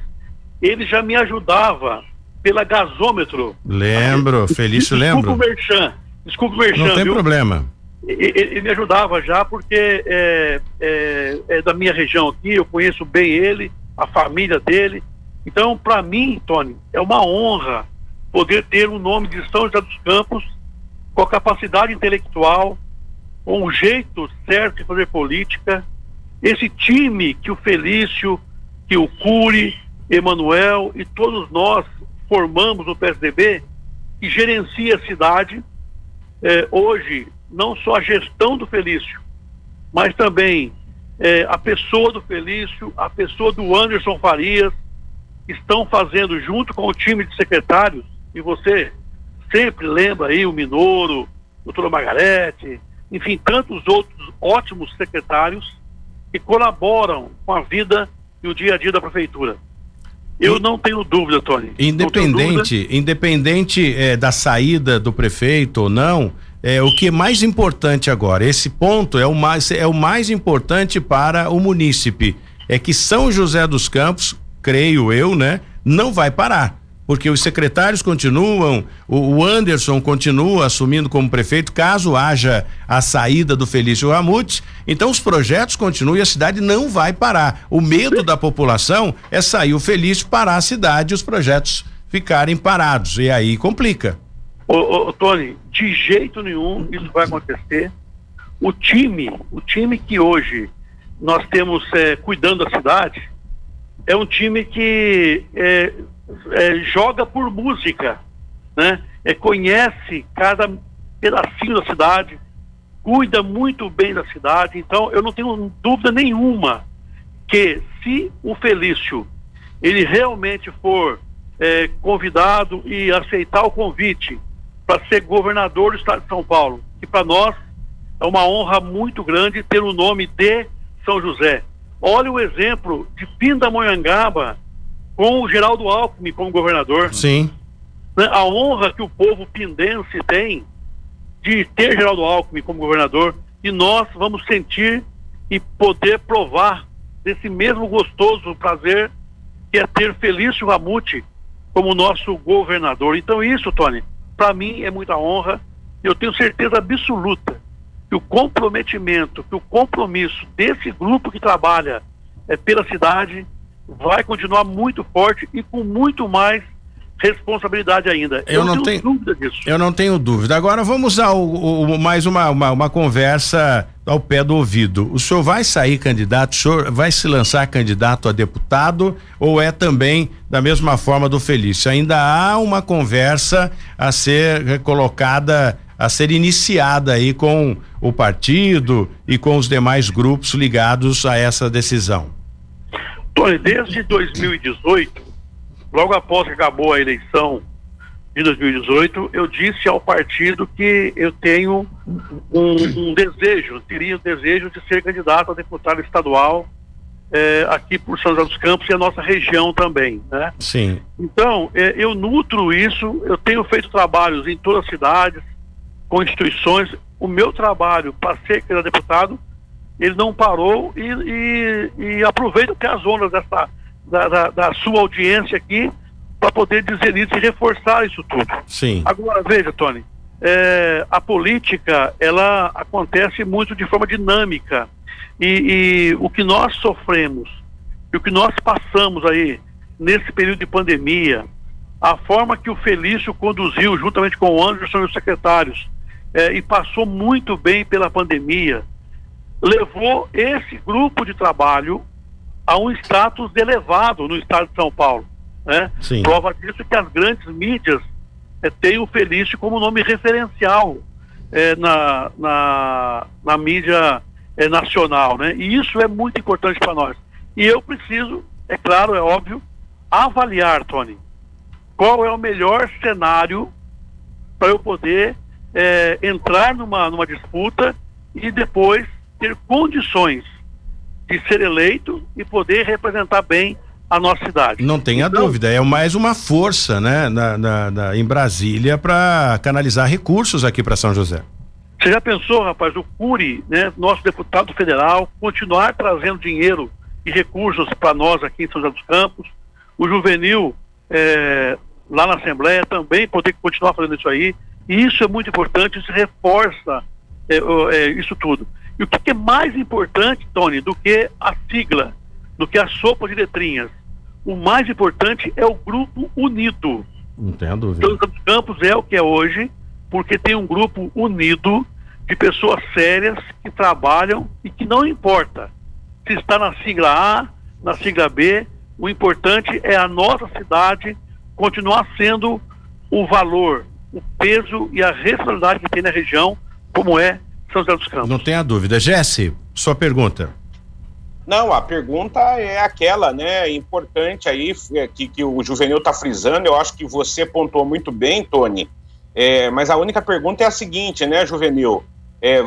ele já me ajudava pela gasômetro. Lembro, Felício Desculpa lembro. o Merchan, desculpa o Merchan, Não tem viu? problema. Ele, me ajudava já porque é, é, é da minha região aqui, eu conheço bem ele, a família dele. Então, para mim, Tony, é uma honra poder ter o nome de São José dos Campos com a capacidade intelectual, com o jeito certo de fazer política. Esse time que o Felício, que o Cury, Emanuel e todos nós formamos no PSDB, que gerencia a cidade. É, hoje, não só a gestão do Felício, mas também é, a pessoa do Felício, a pessoa do Anderson Farias, estão fazendo junto com o time de secretários, e você sempre lembra aí o Minoro, doutora Margarete, enfim, tantos outros ótimos secretários que colaboram com a vida e o dia a dia da prefeitura. Eu não tenho dúvida, Tony. Tenho dúvida. Independente, independente eh, da saída do prefeito ou não, é o que é mais importante agora, esse ponto é o mais é o mais importante para o munícipe, é que São José dos Campos, creio eu, né, não vai parar. Porque os secretários continuam, o, Anderson continua assumindo como prefeito, caso haja a saída do Felício Ramutes, então os projetos continuam e a cidade não vai parar. O medo da população é sair o Felício, parar a cidade e os projetos ficarem parados. E aí complica. Ô, ô, Tony, de jeito nenhum isso vai acontecer. O time, o time que hoje nós temos eh, cuidando da cidade, é um time que eh, eh, joga por música, né? Eh, conhece cada pedacinho da cidade, cuida muito bem da cidade. Então, eu não tenho dúvida nenhuma que se o Felício ele realmente for eh, convidado e aceitar o convite para ser governador do estado de São Paulo, que para nós é uma honra muito grande ter o nome de São José. Olha o exemplo de Pindamonhangaba com o Geraldo Alckmin como governador Sim. né, a honra que o povo pindense tem de ter Geraldo Alckmin como governador e nós vamos sentir e poder provar desse mesmo gostoso prazer que é ter Felício Ramute como nosso governador. Então isso, Tony, para mim é muita honra. Eu tenho certeza absoluta que o comprometimento, que o compromisso desse grupo que trabalha é, pela cidade vai continuar muito forte e com muito mais responsabilidade ainda. Eu não tenho- dúvida disso. Eu não tenho dúvida. Agora vamos ao, o- mais uma, uma, uma conversa ao pé do ouvido. O senhor vai sair candidato, o senhor vai se lançar candidato a deputado ou é também da mesma forma do Felício? Ainda há uma conversa a ser colocada, a ser iniciada aí com o partido e com os demais grupos ligados a essa decisão. Tony, desde 2018, logo após que acabou a eleição de 2018, eu disse ao partido que eu tenho um, um desejo, teria o desejo de ser candidato a deputado estadual eh, aqui por São José dos Campos e a nossa região também, né? Sim. Então, eh, eu nutro isso, eu tenho feito trabalhos em todas as cidades, com instituições. O meu trabalho para ser deputado, ele não parou e, e, e aproveito até as ondas dessa, da, da, da sua audiência aqui para poder dizer isso e reforçar isso tudo. Sim. Agora, veja, Tony, é, a política, ela acontece muito de forma dinâmica. E, e o que nós sofremos, e o que nós passamos aí nesse período de pandemia, a forma que o Felício conduziu, juntamente com o Anderson e os secretários, é, e passou muito bem pela pandemia, levou esse grupo de trabalho a um status elevado no estado de São Paulo. Né? Sim. Prova disso é que as grandes mídias eh, têm o Felício como nome referencial eh, na, na, na mídia eh, nacional. Né? E isso é muito importante para nós. E eu preciso, é claro, é óbvio, avaliar, Tony, qual é o melhor cenário para eu poder entrar numa, numa disputa e depois ter condições de ser eleito e poder representar bem a nossa cidade. Não tenha Então, dúvida, é mais uma força, né, na, na- na- em Brasília para canalizar recursos aqui para São José. Você já pensou, rapaz, o Cury, né, nosso deputado federal, continuar trazendo dinheiro e recursos para nós aqui em São José dos Campos? o juvenil é, lá na Assembleia também poder continuar fazendo isso aí. E isso é muito importante, isso reforça é, é, isso tudo. E o que, que, é mais importante, Tony, do que a sigla, do que a sopa de letrinhas? O mais importante é o grupo unido. Não tenho dúvida. Então, Campos é o que é hoje, porque tem um grupo unido de pessoas sérias que trabalham e que não importa se está na sigla A, na sigla B, o importante é a nossa cidade continuar sendo o valor, o peso e a responsabilidade que tem na região, como é São José dos Campos. Não tenha dúvida. Jesse, sua pergunta. Não, a pergunta é aquela, né, importante aí, é, que, que o Juvenil está frisando, eu acho que você pontuou muito bem, Tony, é, mas a única pergunta é a seguinte, né, Juvenil, é,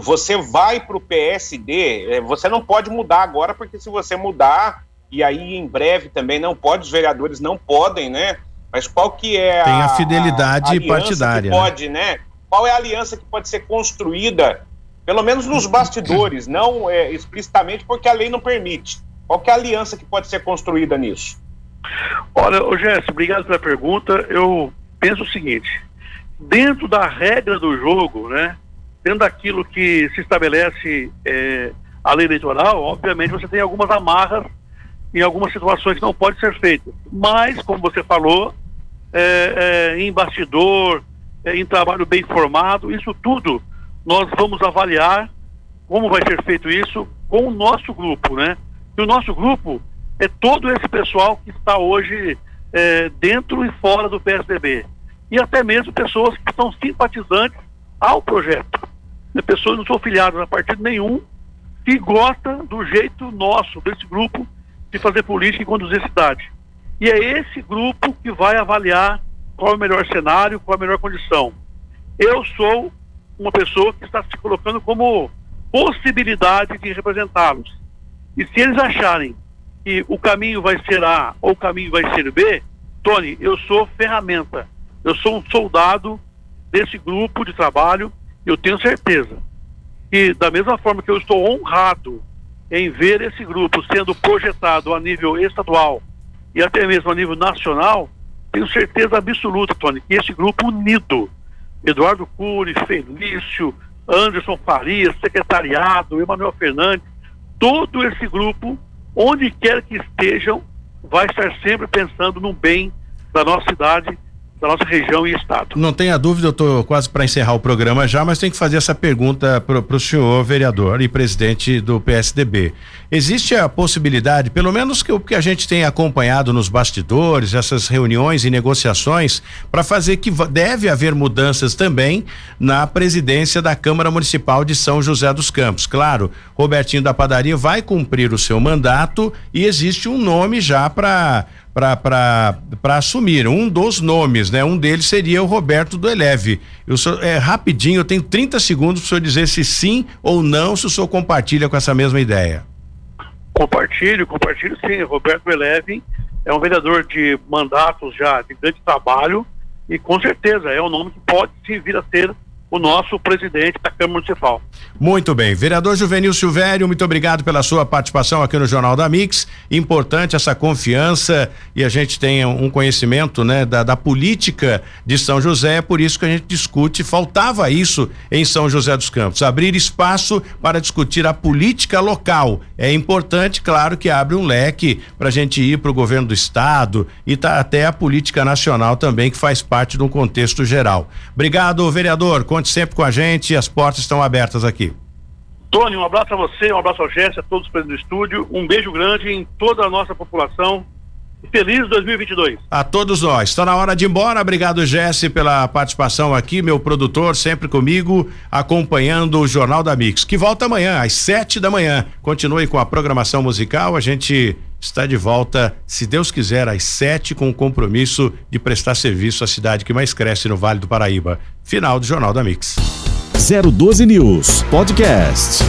você vai para o PSD, é, você não pode mudar agora, porque se você mudar, e aí em breve também não pode, os vereadores não podem, né, mas qual que é a... Tem a fidelidade a, a partidária. Que né? pode, né? Qual é a aliança que pode ser construída pelo menos nos bastidores, não é, explicitamente, porque a lei não permite. Qual é a aliança que pode ser construída nisso? Olha, Gerson, obrigado pela pergunta. Eu penso o seguinte: dentro da regra do jogo, né, dentro daquilo que se estabelece é, a lei eleitoral, obviamente você tem algumas amarras em algumas situações que não pode ser feitas. Mas, como você falou, é, é, em bastidor, é, em trabalho bem formado, isso tudo nós vamos avaliar como vai ser feito isso com o nosso grupo, né? E o nosso grupo é todo esse pessoal que está hoje é, dentro e fora do PSDB. E até mesmo pessoas que são simpatizantes ao projeto. Né? Pessoas não são filiadas a partido nenhum, que gostam do jeito nosso, desse grupo, de fazer política e conduzir cidade. E é esse grupo que vai avaliar qual é o melhor cenário, qual é a melhor condição. Eu sou uma pessoa que está se colocando como possibilidade de representá-los. E se eles acharem que o caminho vai ser A ou o caminho vai ser B, Tony, eu sou ferramenta. Eu sou um soldado desse grupo de trabalho. Eu tenho certeza que, da mesma forma que eu estou honrado em ver esse grupo sendo projetado a nível estadual e até mesmo a nível nacional, tenho certeza absoluta, Tony, que esse grupo unido Eduardo Cury, Felício, Anderson Farias, secretariado, Emanuel Fernandes, todo esse grupo, onde quer que estejam, vai estar sempre pensando no bem da nossa cidade da nossa região e estado. Não tenha dúvida, eu estou quase para encerrar o programa já, mas tenho que fazer essa pergunta para o senhor vereador e presidente do PSDB. Existe a possibilidade, pelo menos que o que a gente tem acompanhado nos bastidores, essas reuniões e negociações, para fazer que deve haver mudanças também na presidência da Câmara Municipal de São José dos Campos. Claro, Robertinho da Padaria vai cumprir o seu mandato e existe um nome já para para assumir. Um dos nomes, né? Um deles seria o Roberto do Eleve. Eu sou, é, rapidinho, eu tenho 30 segundos para o senhor dizer se sim ou não, se o senhor compartilha com essa mesma ideia. Compartilho, compartilho sim. Roberto do Eleve é um vereador de mandatos já de grande trabalho e com certeza é um nome que pode sim vir a ser o nosso presidente da Câmara Municipal. Muito bem. Vereador Juvenil Silvério, muito obrigado pela sua participação aqui no Jornal da Mix. Importante essa confiança e a gente tem um conhecimento, né, da, da política de São José, é por isso que a gente discute. Faltava isso em São José dos Campos, abrir espaço para discutir a política local. É importante, claro, que abre um leque para a gente ir para o governo do estado e tá até a política nacional também, que faz parte de um contexto geral. Obrigado, vereador. Conte sempre com a gente, as portas estão abertas aqui. Tony, um abraço a você, um abraço ao Jesse, a todos os presentes do estúdio, um beijo grande em toda a nossa população. Feliz 2022. A todos nós. Está na hora de ir embora. Obrigado, Jesse, pela participação aqui, meu produtor, sempre comigo, acompanhando o Jornal da Mix, que volta amanhã, às sete da manhã. Continue com a programação musical. A gente está de volta, se Deus quiser, às sete, com o compromisso de prestar serviço à cidade que mais cresce no Vale do Paraíba. Final do Jornal da Mix. 012 News Podcast.